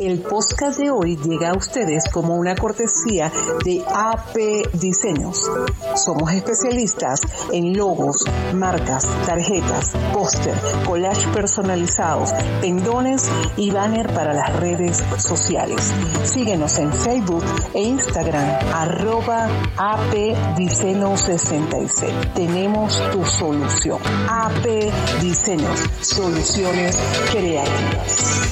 El podcast de hoy llega a ustedes como una cortesía de AP Diseños. Somos especialistas en logos, marcas, tarjetas, póster, collage personalizados, pendones y banner para las redes sociales. Síguenos en Facebook e Instagram arroba AP Diseños 66. Tenemos tu solución. AP Diseños, soluciones creativas.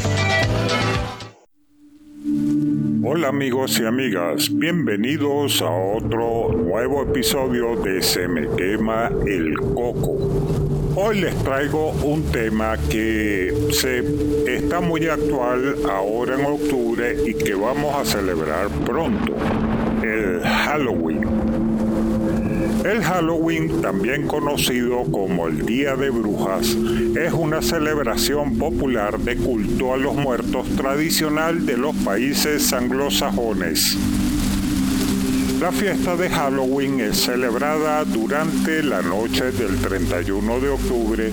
Hola amigos y amigas, bienvenidos a otro nuevo episodio de Se me quema el coco. Hoy les traigo un tema que se está muy actual ahora en octubre y que vamos a celebrar pronto, el Halloween. El Halloween, también conocido como el Día de Brujas, es una celebración popular de culto a los muertos tradicional de los países anglosajones. La fiesta de Halloween es celebrada durante la noche del 31 de octubre,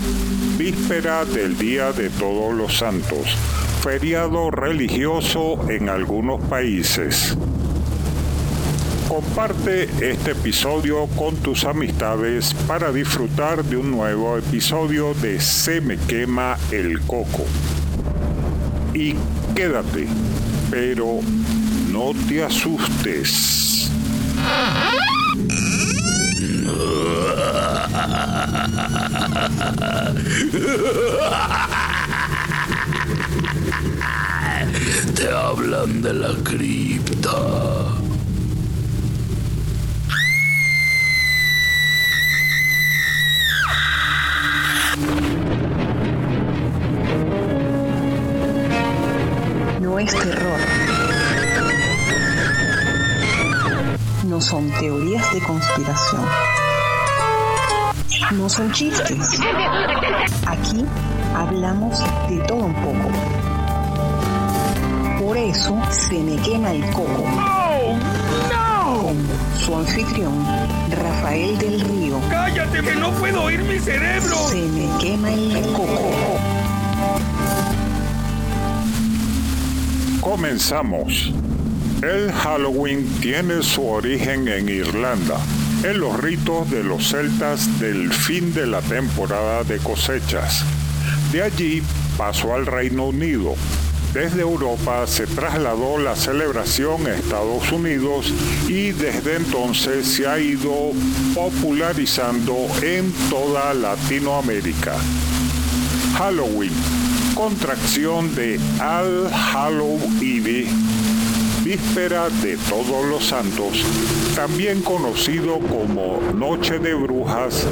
víspera del Día de Todos los Santos, feriado religioso en algunos países. Comparte este episodio con tus amistades para disfrutar de un nuevo episodio de Se me quema el coco. Y quédate, pero no te asustes. Te hablan de la cripta. Es terror. No son teorías de conspiración. No son chistes. Aquí hablamos de todo un poco. Por eso se me quema el coco. Con su anfitrión, Rafael del Río. ¡Cállate que no puedo oír mi cerebro! Se me quema el coco. Comenzamos. El Halloween tiene su origen en Irlanda, en los ritos de los celtas del fin de la temporada de cosechas. De allí pasó al Reino Unido. Desde Europa se trasladó la celebración a Estados Unidos y desde entonces se ha ido popularizando en toda Latinoamérica. Halloween contracción de Al Hallow Eve, víspera de Todos los Santos, también conocido como Noche de Brujas,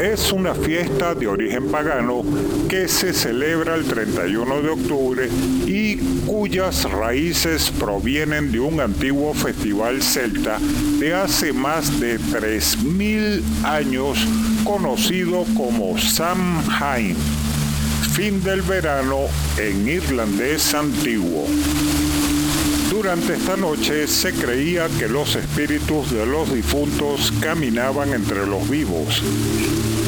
es una fiesta de origen pagano que se celebra el 31 de octubre y cuyas raíces provienen de un antiguo festival celta de hace más de 3.000 años conocido como Samhain fin del verano en irlandés antiguo. Durante esta noche se creía que los espíritus de los difuntos caminaban entre los vivos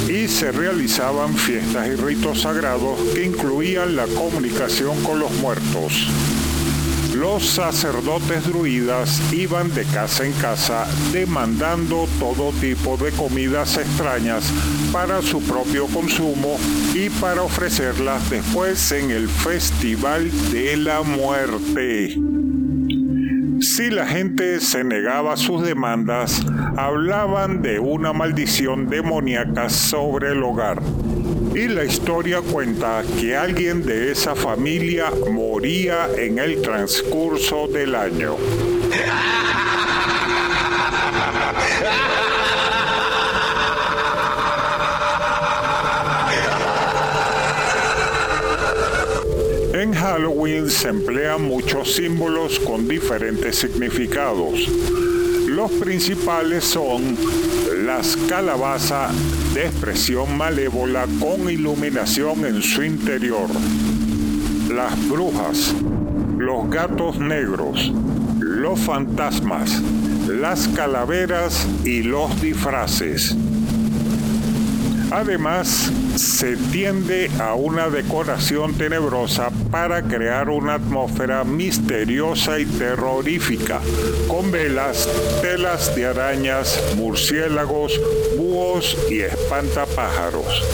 y se realizaban fiestas y ritos sagrados que incluían la comunicación con los muertos. Los sacerdotes druidas iban de casa en casa demandando todo tipo de comidas extrañas para su propio consumo y para ofrecerlas después en el Festival de la Muerte. Si la gente se negaba a sus demandas, hablaban de una maldición demoníaca sobre el hogar. Y la historia cuenta que alguien de esa familia moría en el transcurso del año. En Halloween se emplean muchos símbolos con diferentes significados. Los principales son las calabazas de expresión malévola con iluminación en su interior, las brujas, los gatos negros, los fantasmas, las calaveras y los disfraces. Además, se tiende a una decoración tenebrosa para crear una atmósfera misteriosa y terrorífica, con velas, telas de arañas, murciélagos, búhos y espantapájaros.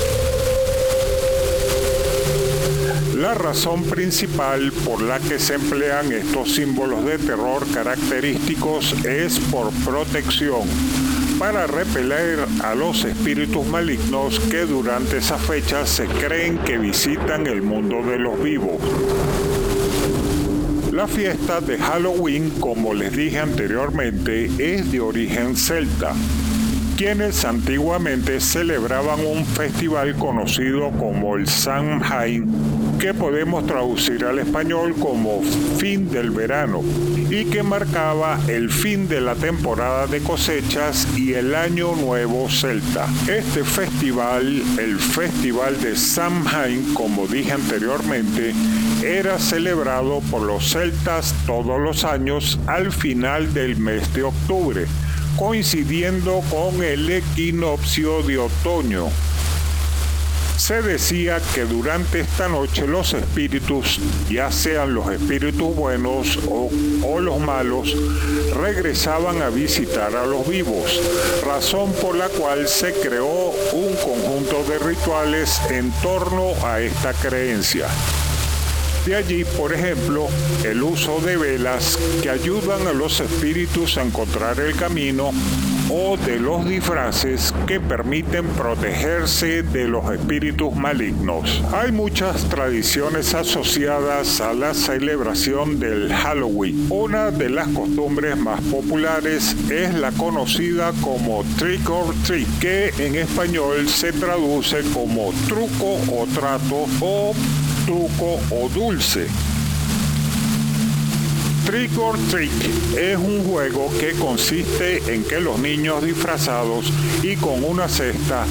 La razón principal por la que se emplean estos símbolos de terror característicos es por protección, para repeler a los espíritus malignos que durante esa fecha se creen que visitan el mundo de los vivos. La fiesta de Halloween, como les dije anteriormente, es de origen celta quienes antiguamente celebraban un festival conocido como el Samhain, que podemos traducir al español como fin del verano, y que marcaba el fin de la temporada de cosechas y el año nuevo celta. Este festival, el Festival de Samhain, como dije anteriormente, era celebrado por los celtas todos los años al final del mes de octubre coincidiendo con el equinoccio de otoño. Se decía que durante esta noche los espíritus, ya sean los espíritus buenos o, los malos, regresaban a visitar a los vivos, razón por la cual se creó un conjunto de rituales en torno a esta creencia. De allí, por ejemplo, el uso de velas que ayudan a los espíritus a encontrar el camino o de los disfraces que permiten protegerse de los espíritus malignos. Hay muchas tradiciones asociadas a la celebración del Halloween. Una de las costumbres más populares es la conocida como trick or treat, que en español se traduce como truco o trato o truco o dulce. Trick or Trick es un juego que consiste en que los niños disfrazados y con una cesta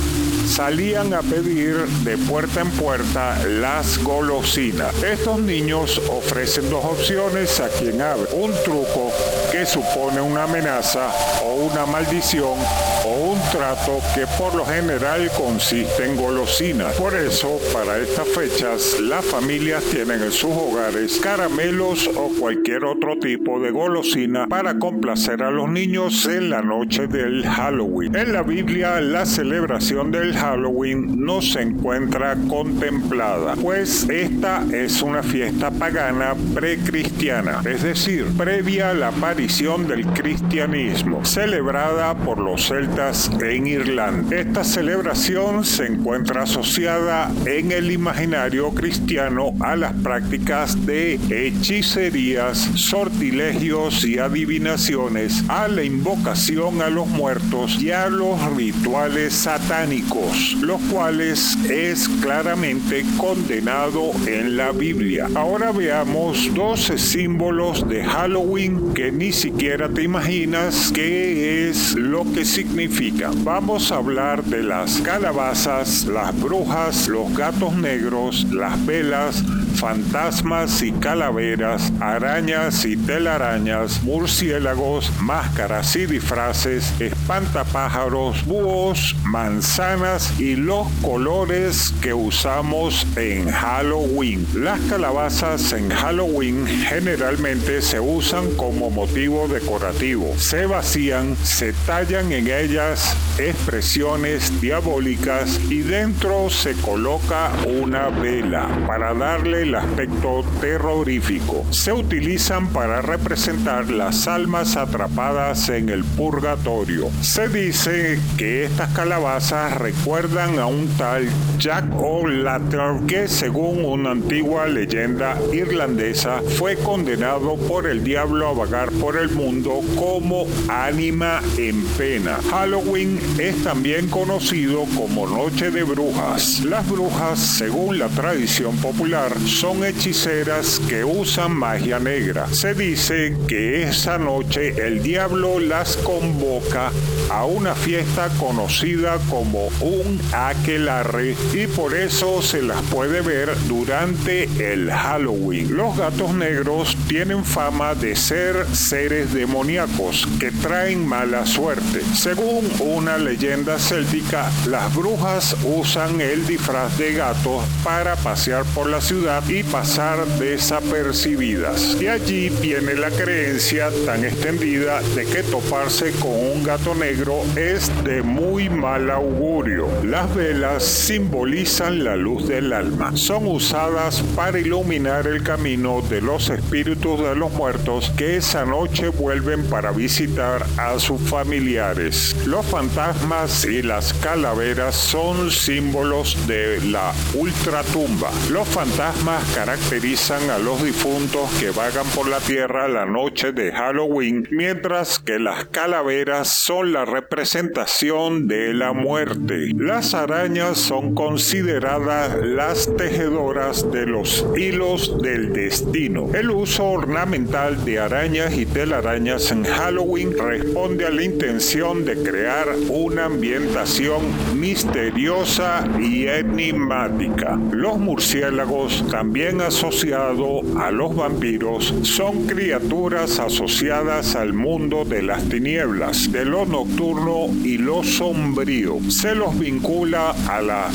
salían a pedir de puerta en puerta las golosinas. Estos niños ofrecen dos opciones a quien abre. Un truco que supone una amenaza una maldición o un trato que por lo general consiste en golosinas. Por eso, para estas fechas, las familias tienen en sus hogares caramelos o cualquier otro tipo de golosina para complacer a los niños en la noche del Halloween. En la Biblia, la celebración del Halloween no se encuentra contemplada, pues esta es una fiesta pagana precristiana, es decir, previa a la aparición del cristianismo, celebrada por los celtas en Irlanda. Esta celebración se encuentra asociada en el imaginario cristiano a las prácticas de hechicerías, sortilegios y adivinaciones, a la invocación a los muertos y a los rituales satánicos, los cuales es claramente condenado en la Biblia. Ahora veamos 12 símbolos de Halloween que ni siquiera te imaginas qué es lo que significa. Vamos a hablar de las calabazas, las brujas, los gatos negros, las velas, fantasmas y calaveras, arañas y telarañas, murciélagos, máscaras y disfraces, espantapájaros, búhos, manzanas y los colores que usamos en Halloween. Las calabazas en Halloween generalmente se usan como motivo decorativo. Se vacían, se tallan en ellas expresiones diabólicas y dentro se coloca una vela para darle el aspecto terrorífico. Se utilizan para representar las almas atrapadas en el purgatorio. Se dice que estas calabazas recuerdan a un tal Jack O'Lantern que según una antigua leyenda irlandesa fue condenado por el diablo a vagar por el mundo como ánima en pena. Halloween es también conocido como Noche de Brujas. Las brujas, según la tradición popular, son hechiceras que usan magia negra. Se dice que esa noche el diablo las convoca a una fiesta conocida como un aquelarre y por eso se las puede ver durante el Halloween. Los gatos negros tienen fama de ser seres demoníacos que traen mala suerte. Según una leyenda céltica, las brujas usan el disfraz de gato para pasear por la ciudad y pasar desapercibidas. Y allí viene la creencia tan extendida de que toparse con un gato negro es de muy mal augurio. Las velas simbolizan la luz del alma. Son usadas para iluminar el camino de los espíritus de los muertos que esa noche vuelven para visitar a sus familiares. Los fantasmas y las calaveras son símbolos de la ultratumba. Los fantasmas caracterizan a los difuntos que vagan por la tierra la noche de Halloween, mientras que las calaveras son la representación de la muerte. Las arañas son consideradas las tejedoras de los hilos del destino. El uso ornamental de arañas y telarañas en Halloween responde a la intención de crear una ambientación misteriosa y enigmática. Los murciélagos, también asociados a los vampiros, son criaturas asociadas al mundo de las tinieblas, de lo nocturno y lo sombrío. Se los vincula a la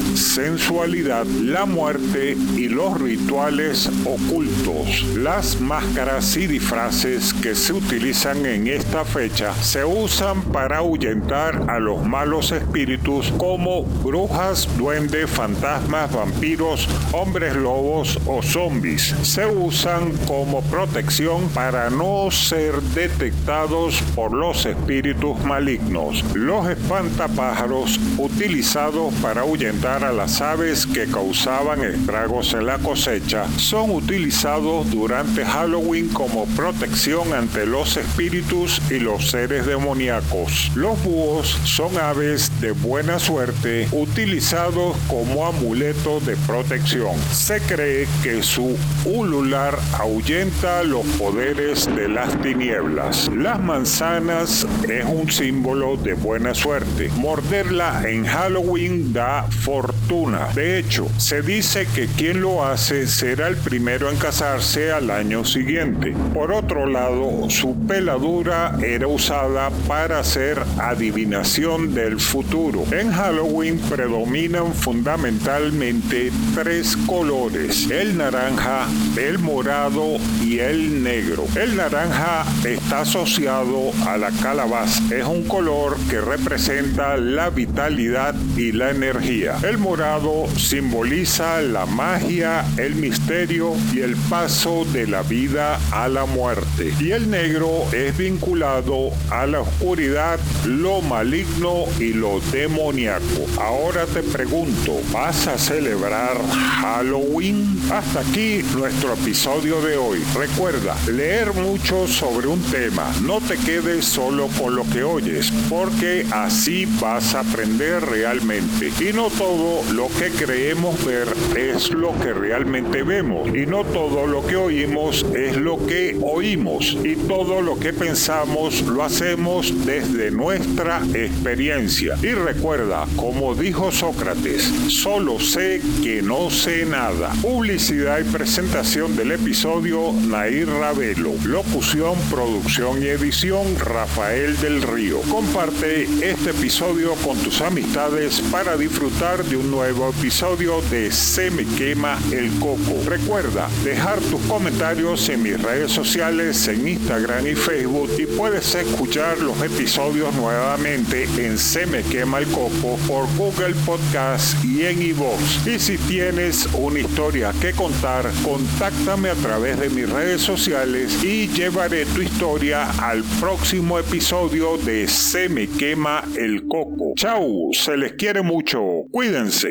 la muerte y los rituales ocultos. Las máscaras y disfraces que se utilizan en esta fecha se usan para ahuyentar a los malos espíritus como brujas, duendes, fantasmas, vampiros, hombres lobos o zombies. Se usan como protección para no ser detectados por los espíritus malignos. Los espantapájaros utilizados para ahuyentar a las aves que causaban estragos en la cosecha son utilizados durante Halloween como protección ante los espíritus y los seres demoníacos. Los búhos son aves de buena suerte utilizados como amuleto de protección. Se cree que su ulular ahuyenta los poderes de las tinieblas. Las manzanas es un símbolo de buena suerte. Morderla en Halloween da De hecho, se dice que quien lo hace será el primero en casarse al año siguiente. Por otro lado, su peladura era usada para hacer adivinación del futuro. En Halloween predominan fundamentalmente tres colores, el naranja, el morado y el negro. El naranja está asociado a la calabaza. Es un color que representa la vitalidad y la energía. El morado simboliza la magia, el misterio y el paso de la vida a la muerte. Y el negro es vinculado a la oscuridad, lo maligno y lo demoníaco. Ahora te pregunto, ¿vas a celebrar Halloween? Hasta aquí nuestro episodio de hoy. Recuerda, leer mucho sobre un tema. No te quedes solo con lo que oyes, porque así vas a aprender realmente. Y no todo lo que creemos ver es lo que realmente vemos. Y no todo lo que oímos es lo que oímos. Y todo lo que pensamos lo hacemos desde nuestra experiencia. Y recuerda, como dijo Sócrates, solo sé que no sé nada. Publicidad y presentación del episodio Nair Ravelo. Locución, producción y edición Rafael del Río. Comparte este episodio con tus amistades para disfrutar de un nuevo episodio de Se me quema el coco. Recuerda dejar tus comentarios en mis redes sociales en Instagram y Facebook y puedes escuchar los episodios nuevamente en Se me quema el coco por Google Podcast y en iVoox. Y si tienes una historia que contar, contáctame a través de mis redes sociales y llevaré tu historia al próximo episodio de Se me quema el coco. Chau, se les quiere mucho, cuídense.